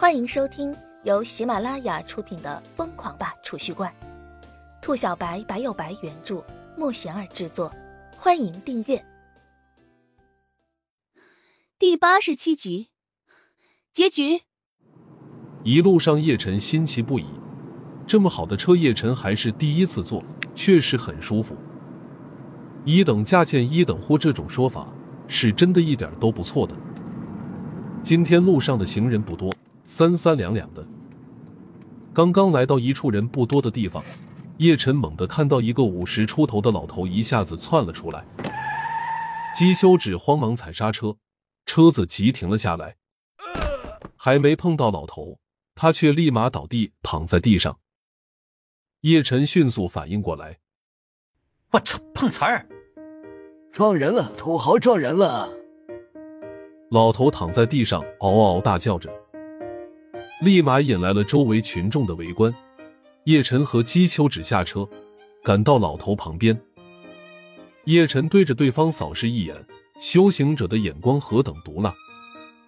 欢迎收听由喜马拉雅出品的《疯狂吧储蓄罐》，兔小白白有白原著，莫贤儿制作。欢迎订阅。第八十七集，结局。一路上，叶晨心奇不已。这么好的车，叶晨还是第一次坐，确实很舒服。一等价钱一等货，这种说法是真的一点都不错的。今天路上的行人不多，三三两两的。刚刚来到一处人不多的地方，叶晨猛地看到一个五十出头的老头一下子窜了出来。姬修只慌忙踩刹车，车子急停了下来。还没碰到老头，他却立马倒地躺在地上。叶晨迅速反应过来，我操，碰瓷儿！撞人了，土豪撞人了！老头躺在地上嗷嗷大叫着，立马引来了周围群众的围观。叶晨和姬秋芷下车，赶到老头旁边。叶晨对着对方扫视一眼，修行者的眼光何等毒辣！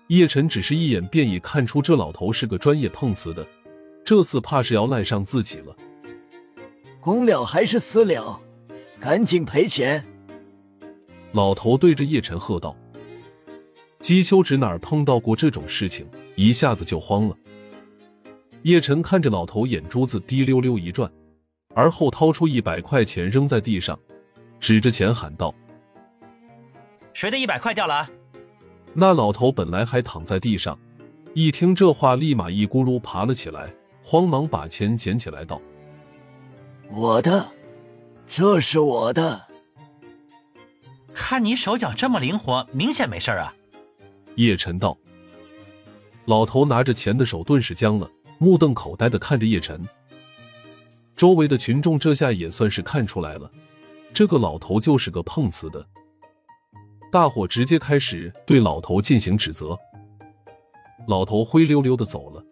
叶晨只是一眼便已看出这老头是个专业碰瓷的，这次怕是要赖上自己了。公了还是私了？赶紧赔钱！老头对着叶晨喝道。姬秋芷哪儿碰到过这种事情，一下子就慌了。叶晨看着老头，眼珠子滴溜溜一转，而后掏出一百块钱扔在地上，指着钱喊道：“谁的一百块掉了？”那老头本来还躺在地上，一听这话，立马一咕噜爬了起来，慌忙把钱捡起来道：“我的，这是我的。看你手脚这么灵活，明显没事啊。”叶晨道。老头拿着钱的手顿时僵了，目瞪口呆的看着叶晨。周围的群众这下也算是看出来了，这个老头就是个碰瓷的。大伙直接开始对老头进行指责。老头灰溜溜的走了。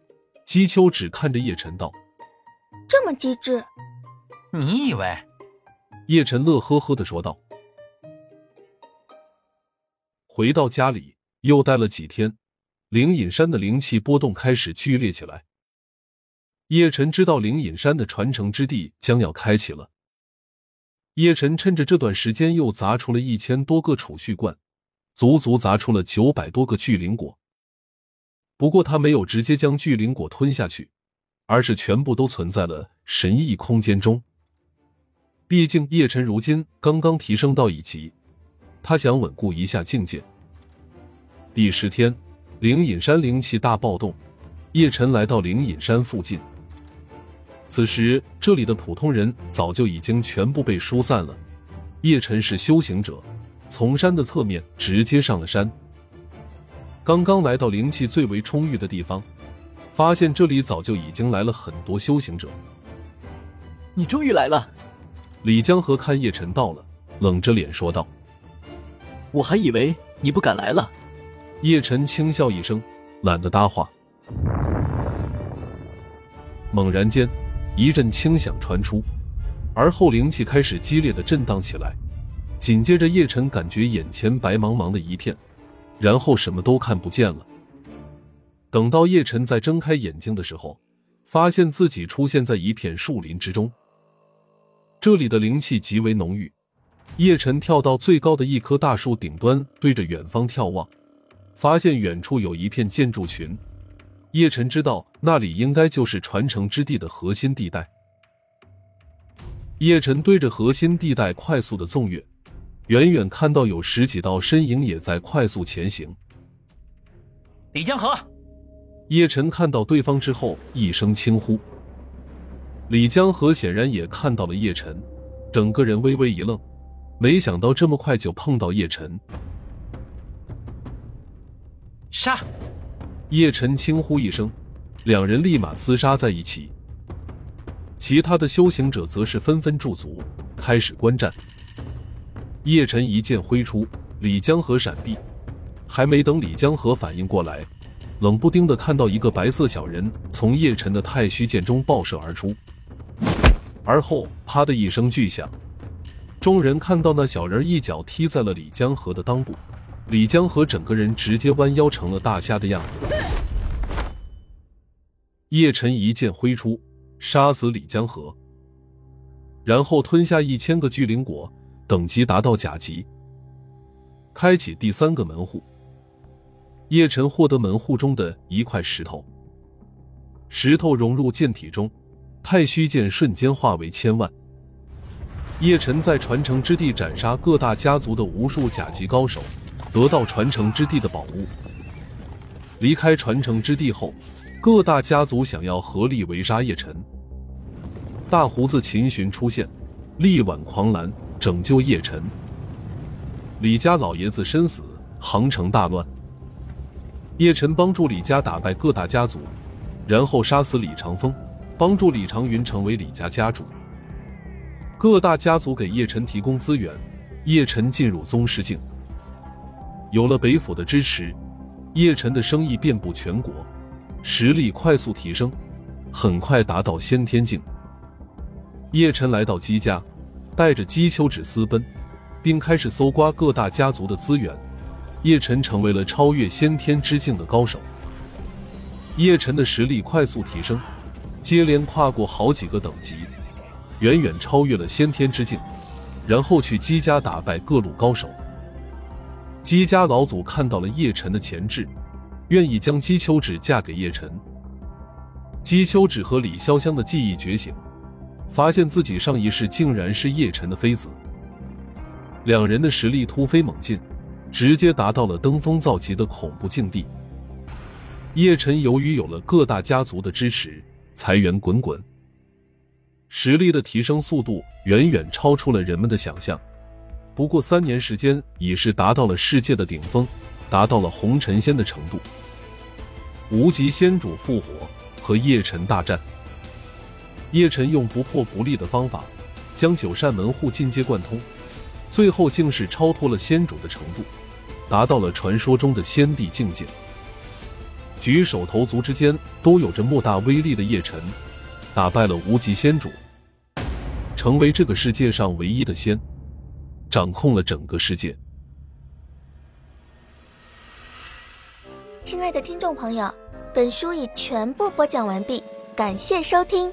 姬秋只看着叶晨道：“这么机智？你以为？”叶晨乐呵呵的说道。回到家里，又待了几天，灵隐山的灵气波动开始剧烈起来。叶晨知道灵隐山的传承之地将要开启了。叶晨趁着这段时间又砸出了一千多个储蓄罐，足足砸出了九百多个巨灵果。不过他没有直接将巨灵果吞下去，而是全部都存在了神异空间中。毕竟叶晨如今刚刚提升到一级，他想稳固一下境界。第十天，灵隐山灵气大暴动，叶晨来到灵隐山附近。此时，这里的普通人早就已经全部被疏散了。叶晨是修行者，从山的侧面直接上了山。刚刚来到灵气最为充裕的地方，发现这里早就已经来了很多修行者。你终于来了！李江河看叶晨到了，冷着脸说道：“我还以为你不敢来了。”叶晨轻笑一声，懒得搭话。猛然间，一阵轻响传出，而后灵气开始激烈的震荡起来。紧接着，叶晨感觉眼前白茫茫的一片，然后什么都看不见了。等到叶晨再睁开眼睛的时候，发现自己出现在一片树林之中。这里的灵气极为浓郁。叶晨跳到最高的一棵大树顶端，对着远方眺望。发现远处有一片建筑群，叶晨知道那里应该就是传承之地的核心地带。叶晨对着核心地带快速的纵跃，远远看到有十几道身影也在快速前行。李江河，叶晨看到对方之后一声轻呼。李江河显然也看到了叶晨，整个人微微一愣，没想到这么快就碰到叶晨。杀！叶晨轻呼一声，两人立马厮杀在一起。其他的修行者则是纷纷驻足，开始观战。叶晨一剑挥出，李江河闪避，还没等李江河反应过来，冷不丁的看到一个白色小人从叶晨的太虚剑中爆射而出，而后啪的一声巨响，众人看到那小人一脚踢在了李江河的裆部。李江河整个人直接弯腰成了大虾的样子。叶晨一剑挥出，杀死李江河，然后吞下一千个巨灵果，等级达到甲级，开启第三个门户。叶晨获得门户中的一块石头，石头融入剑体中，太虚剑瞬间化为千万。叶晨在传承之地斩杀各大家族的无数甲级高手，得到传承之地的宝物。离开传承之地后，各大家族想要合力围杀叶晨。大胡子秦寻出现，力挽狂澜，拯救叶晨。李家老爷子身死，杭城大乱。叶晨帮助李家打败各大家族，然后杀死李长风，帮助李长云成为李家家主。各大家族给叶晨提供资源，叶晨进入宗师境。有了北府的支持，叶晨的生意遍布全国，实力快速提升，很快达到先天境。叶晨来到姬家，带着姬秋芷私奔，并开始搜刮各大家族的资源。叶晨成为了超越先天之境的高手。叶晨的实力快速提升，接连跨过好几个等级。远远超越了先天之境，然后去姬家打败各路高手。姬家老祖看到了叶晨的潜质，愿意将姬秋芷嫁给叶晨。姬秋芷和李潇湘的记忆觉醒，发现自己上一世竟然是叶晨的妃子。两人的实力突飞猛进，直接达到了登峰造极的恐怖境地。叶晨由于有了各大家族的支持，财源滚滚。实力的提升速度远远超出了人们的想象，不过三年时间已是达到了世界的顶峰，达到了红尘仙的程度。无极仙主复活和叶晨大战，叶晨用不破不立的方法将九扇门户进阶贯通，最后竟是超脱了仙主的程度，达到了传说中的仙帝境界。举手投足之间都有着莫大威力的叶晨。打败了无极仙主，成为这个世界上唯一的仙，掌控了整个世界。亲爱的听众朋友，本书已全部播讲完毕，感谢收听。